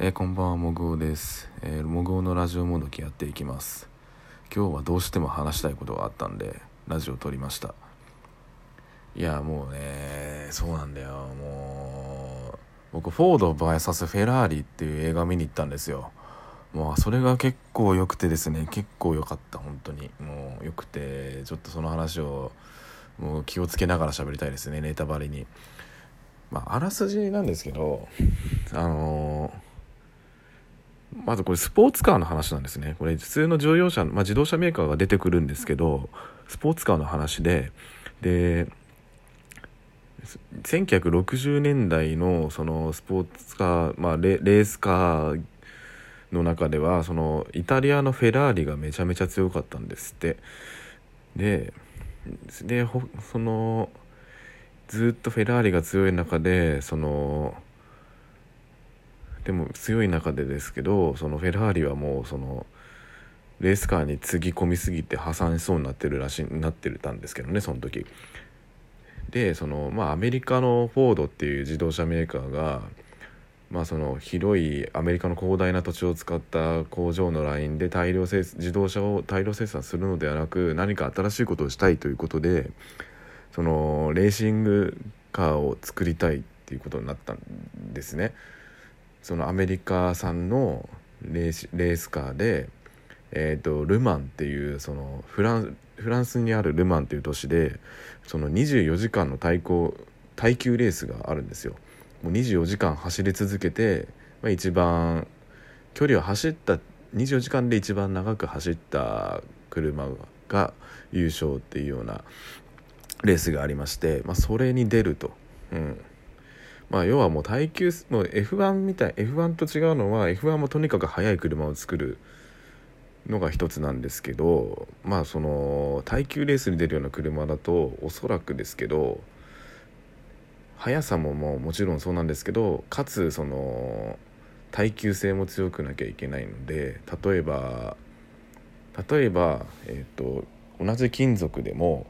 えー、こんばんはもぐおです、えー、もぐおのラジオもどきやっていきます。今日はどうしても話したいことがあったんでラジオ撮りました。いやもうねそうなんだよ。もう僕フォード VS フェラーリっていう映画見に行ったんですよ。もうそれが結構良くてですね結構良かった本当に。もう良くてちょっとその話をもう気をつけながら喋りたいですねネタバレに。まああらすじなんですけどあのーまずこれスポーツカーの話なんですね。これ普通の乗用車、まあ、自動車メーカーが出てくるんですけどスポーツカーの話で。で1960年代のそのスポーツカー、まあレ、レースカーの中ではそのイタリアのフェラーリがめちゃめちゃ強かったんですって。ででそのずっとフェラーリが強い中でそのでも強い中でですけどそのフェラーリはもうそのレースカーにつぎ込みすぎて破産しそうになってるらしいなってたんですけどねその時。でそのまあアメリカのフォードっていう自動車メーカーがまあその広いアメリカの広大な土地を使った工場のラインで大量生自動車を大量生産するのではなく何か新しいことをしたいということでそのレーシングカーを作りたいっていうことになったんですね。そのアメリカ産のレースカーで、えーと、ル・マンっていうそのフランフランスにあるル・マンっていう都市でその24時間の対抗耐久レースがあるんですよ。もう24時間走り続けて、まあ、一番距離を走った24時間で一番長く走った車が優勝っていうようなレースがありまして、まあ、それに出ると。うんまあ、要はもう耐久もう F1 みたい F1 と違うのは F1 もとにかく速い車を作るのが一つなんですけどまあその耐久レースに出るような車だとおそらくですけど速さももうもちろんそうなんですけどかつその耐久性も強くなきゃいけないので例えば例えば、えーと、と同じ金属でも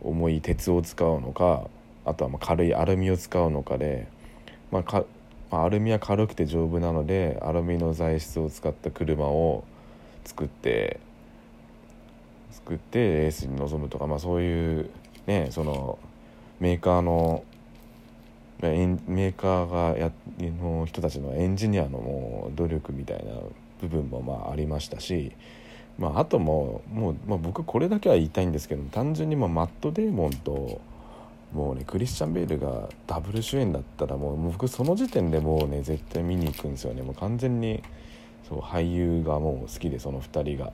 重い鉄を使うのかあとはま軽いアルミを使うのかで、まあか、アルミは軽くて丈夫なのでアルミの材質を使った車を作って作ってレースに臨むとか、まあ、そういうねそのメーカーのメーカーがやの人たちのエンジニアのもう努力みたいな部分もまあありましたし、まあ、あとももう、まあ、僕これだけは言いたいんですけど単純にまマット・デーモンともうねクリスチャン・ベールがダブル主演だったらもう僕その時点でもうね絶対見に行くんですよね。もう完全にそう俳優がもう好きでその2人が。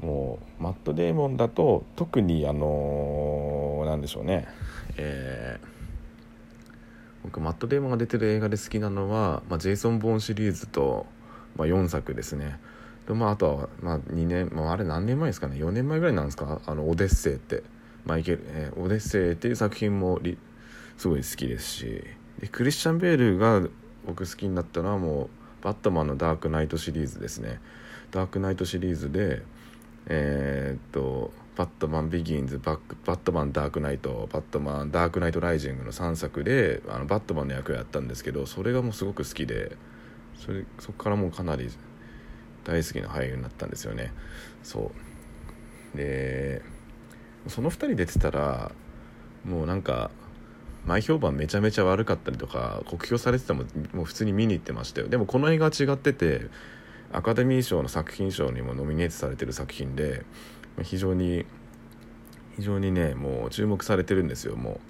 もうマット・デーモンだと特にあのー、なんでしょうね。えー、僕マット・デーモンが出てる映画で好きなのは、まあ、ジェイソン・ボーンシリーズと、まあ、4作ですね。とまああとは、まあ、2年、まあ、あれ何年前ですかね。4年前ぐらいなんですか？あのオデッセイって。マイケル、えー、オデッセイっていう作品もすごい好きですしでクリスチャン・ベールが僕好きになったのはもうバットマンのダークナイトシリーズですね。ダークナイトシリーズでえー、っとバットマンビギンズバックバットマンダークナイトバットマンダークナイトライジングの3作であのバットマンの役をやったんですけどそれがもうすごく好きでそれそこからもうかなり大好きな俳優になったんですよね。そう。でその2人出てたらもうなんか前評判めちゃめちゃ悪かったりとか酷評されてたももう普通に見に行ってましたよ。でもこの映画は違っててアカデミー賞の作品賞にもノミネートされてる作品で非常に非常にねもう注目されてるんですよもう。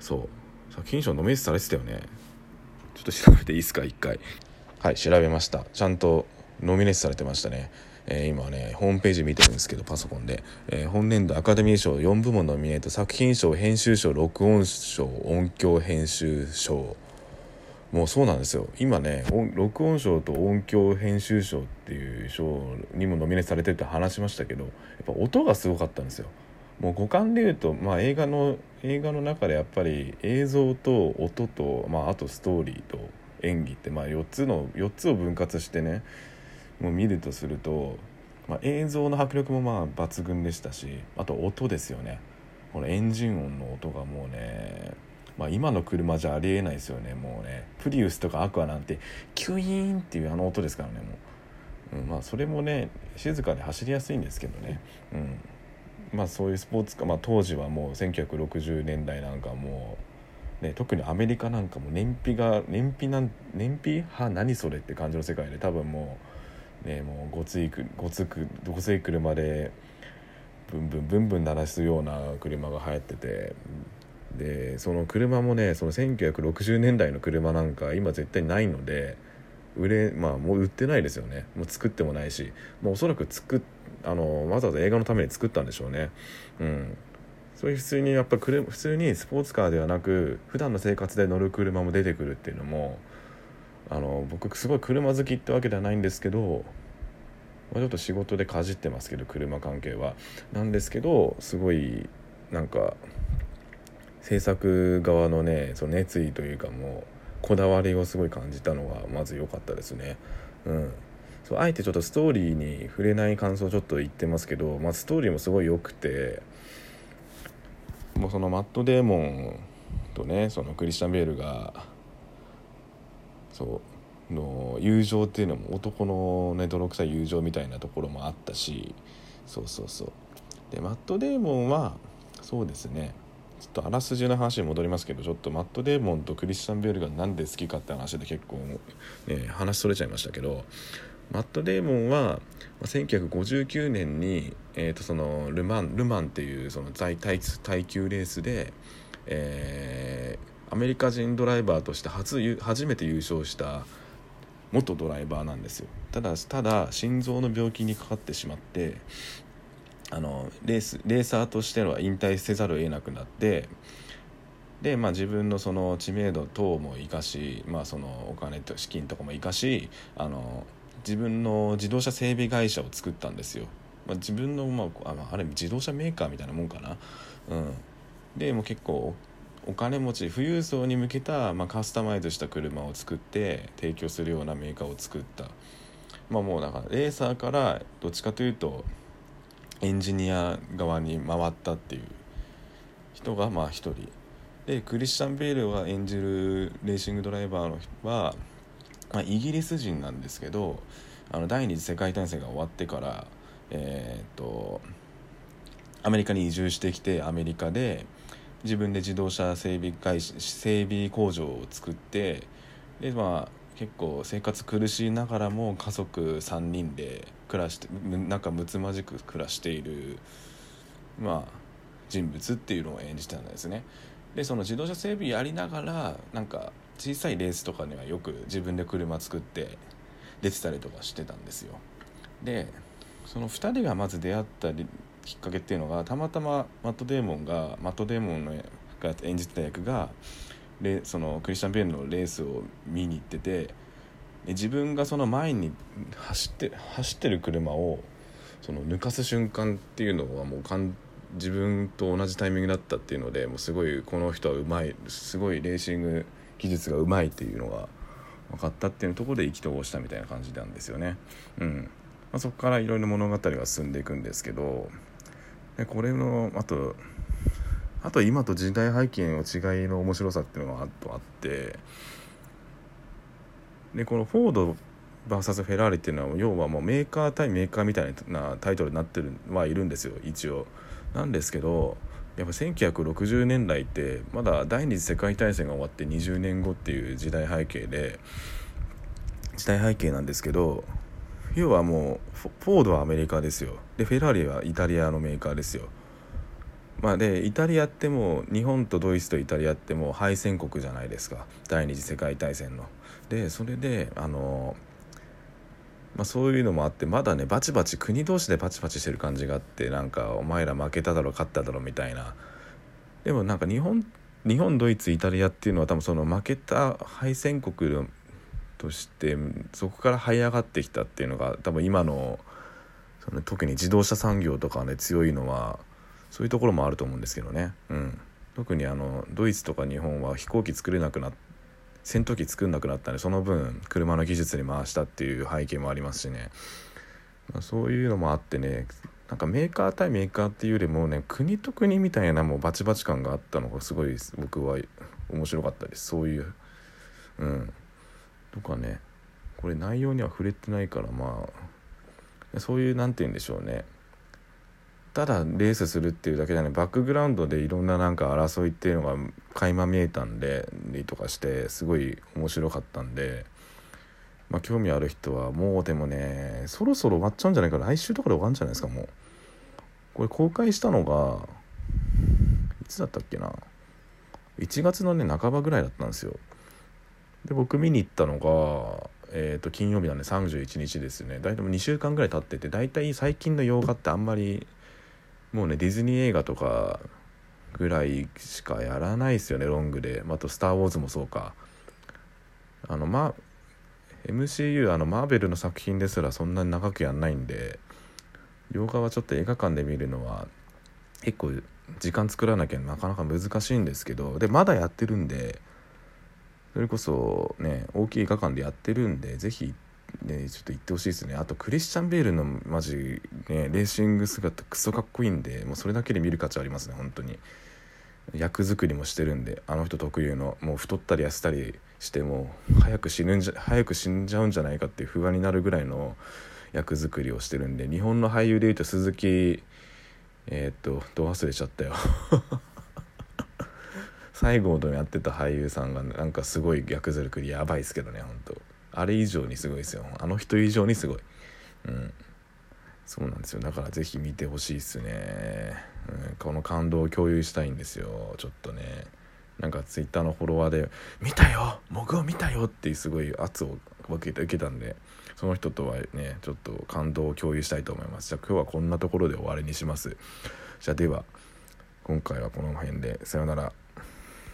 そう。作品賞ノミネートされてたよね。ちょっと調べていいですか？一回。はい調べました。ちゃんとノミネートされてましたね。え、今ねホームページ見てるんですけどパソコンで、え、本年度アカデミー賞4部門ノミネート作品賞編集賞録音賞音響編集賞。もうそうなんですよ。今ね録音賞と音響編集賞っていう賞にもノミネートされてるって話しましたけどやっぱ音がすごかったんですよ。もう五感でいうと、まあ、映画の映画の中でやっぱり映像と音と、まあ、あとストーリーと演技って、まあ、4つの4つを分割してねもう見るとすると、まあ、映像の迫力もまあ抜群でしたしあと音ですよね。このエンジン音の音がもうねまあ、今の車じゃありえないですよね。もうねプリウスとかアクアなんてキュイーンっていうあの音ですからねもう、うん、まあそれもね静かで走りやすいんですけどね、うん、まあそういうスポーツカー、まあ、当時はもう1960年代なんかもう、ね、特にアメリカなんかも燃費が燃費なん燃費？は何それって感じの世界で多分もうねもうごついごつくごつい車でブンブンブンブン鳴らすような車が流行っててでその車もねその1960年代の車なんか今絶対ないので売れまあもう売ってないですよね。もう作ってもないしもうおそらく作あのわざわざ映画のために作ったんでしょうね。うん。そういう普通にやっぱ普通にスポーツカーではなく普段の生活で乗る車も出てくるっていうのもあの僕すごい車好きってわけではないんですけど、まあ、ちょっと仕事でかじってますけど車関係はなんですけどすごいなんか制作側のねその熱意というかもうこだわりをすごい感じたのがまず良かったですね。うんそうあえてちょっとストーリーに触れない感想をちょっと言ってますけど、まあ、ストーリーもすごい良くてもうそのマット・デーモンとねそのクリスチャン・ベールがそうの友情っていうのも男のね泥臭い友情みたいなところもあったしそうそうそう。でマット・デーモンはそうですね。ちょっとあらすじの話に戻りますけどちょっとマット・デーモンとクリスチャン・ベールが何で好きかって話で結構、ね、話それちゃいましたけどマット・デーモンは1959年に、えー、とそのルマンルマンっていうその耐耐久レースで、えー、アメリカ人ドライバーとして初初めて優勝した元ドライバーなんですよただただ心臓の病気にかかってしまってあのレースレーサーとしては引退せざるを得なくなってで、まあ、自分のその知名度等も生かし、まあ、そのお金と資金とかも生かしあの自分の自動車整備会社を作ったんですよ。まあ、自分の、まあ、ああれ自動車メーカーみたいなもんかな。うん、でも結構お金持ち富裕層に向けた、まあ、カスタマイズした車を作って提供するようなメーカーを作った。まあ、もうだからレーサーからどっちかというとエンジニア側に回ったっていう人がまあ一人でクリスチャン・ベールが演じるレーシングドライバーの人は、まあ、イギリス人なんですけどあの第二次世界大戦が終わってからえー、っとアメリカに移住してきてアメリカで自分で自動車整備会社整備工場を作ってでまあ結構生活苦しいながらも家族3人で暮らして仲睦まじく暮らしているまあ人物っていうのを演じたんですね。でその自動車整備やりながらなんか小さいレースとかにはよく自分で車作って出てたりとかしてたんですよ。でその2人がまず出会ったきっかけっていうのがたまたまマット・デーモンがマット・デーモンのが演じてた役がレそのクリスチャン・ベールのレースを見に行ってて自分がその前に走って走ってる車をその抜かす瞬間っていうのはもうかん自分と同じタイミングだったっていうのでもうすごいこの人はうまいすごいレーシング技術がうまいっていうのが分かったっていうところで意気投合したみたいな感じなんですよね。うんまあ、そこからいろいろ物語が進んでいくんですけどでこれのあとあと今と時代背景の違いの面白さっていうのがあとあってでこのフォード VS フェラーリっていうのは要はもうメーカー対メーカーみたいなタイトルになってるはいるんですよ一応。なんですけどやっぱ1960年代ってまだ第二次世界大戦が終わって20年後っていう時代背景で時代背景なんですけど要はもうフォードはアメリカですよ。でフェラーリはイタリアのメーカーですよ。まあ、でイタリアってもう日本とドイツとイタリアってもう敗戦国じゃないですか。第二次世界大戦の。でそれであの、まあ、そういうのもあってまだねバチバチ国同士でバチバチしてる感じがあってなんかお前ら負けただろ勝っただろみたいな。でもなんか日本日本ドイツイタリアっていうのは多分その負けた敗戦国としてそこから這い上がってきたっていうのが多分今のその特に自動車産業とかね強いのはそういうところもあると思うんですけどね、うん、特にあのドイツとか日本は飛行機作れなくな戦闘機作んなくなったんでその分車の技術に回したっていう背景もありますしね、まあ、そういうのもあってねなんかメーカー対メーカーっていうよりもね国と国みたいなもうバチバチ感があったのがすごい僕は面白かったです。そういううん。とかねこれ内容には触れてないからまあそういう何て言うんでしょうね。ただレースするっていうだけじゃない。バックグラウンドでいろんななんか争いっていうのが垣間見えたんでとかしてすごい面白かったんで、まあ、興味ある人はもうでもねそろそろ終わっちゃうんじゃないか来週とかで終わるんじゃないですかもう。これ公開したのがいつだったっけな。1月のね半ばぐらいだったんですよ。で僕見に行ったのがえー、と金曜日なんで31日ですね。大体2週間ぐらい経ってて大体最近の洋画ってあんまりもうねディズニー映画とかぐらいしかやらないですよね。ロングで。あと「スター・ウォーズ」もそうか。あのまあ MCU あのマーベルの作品ですらそんなに長くやんないんで洋画はちょっと映画館で見るのは結構時間作らなきゃなかなか難しいんですけどでまだやってるんでそれこそね大きい画館でやってるんで是非ねちょっと言ってほしいですね。あとクリスチャン・ベールのマジねレーシング姿クソかっこいいんでもうそれだけで見る価値ありますね本当に。役作りもしてるんであの人特有の。もう太ったり痩せたりしても早く死ぬんじゃ早く死んじゃうんじゃないかっていう不安になるぐらいの役作りをしてるんで日本の俳優でいうと鈴木えー、っとどう忘れちゃったよ。最後のやってた俳優さんがなんかすごい役作りやばいですけどね本当あれ以上にすごいですよ。あの人以上にすごい。うん。そうなんですよ。だから是非見てほしいっすね、うん、この感動を共有したいんですよ。ちょっとね。なんかツイッターのフォロワーで「見たよ!僕を見たよ!」っていうすごい圧を受けたんでその人とはねちょっと感動を共有したいと思います。じゃあ今日はこんなところで終わりにします。じゃあでは今回はこの辺で。さよなら。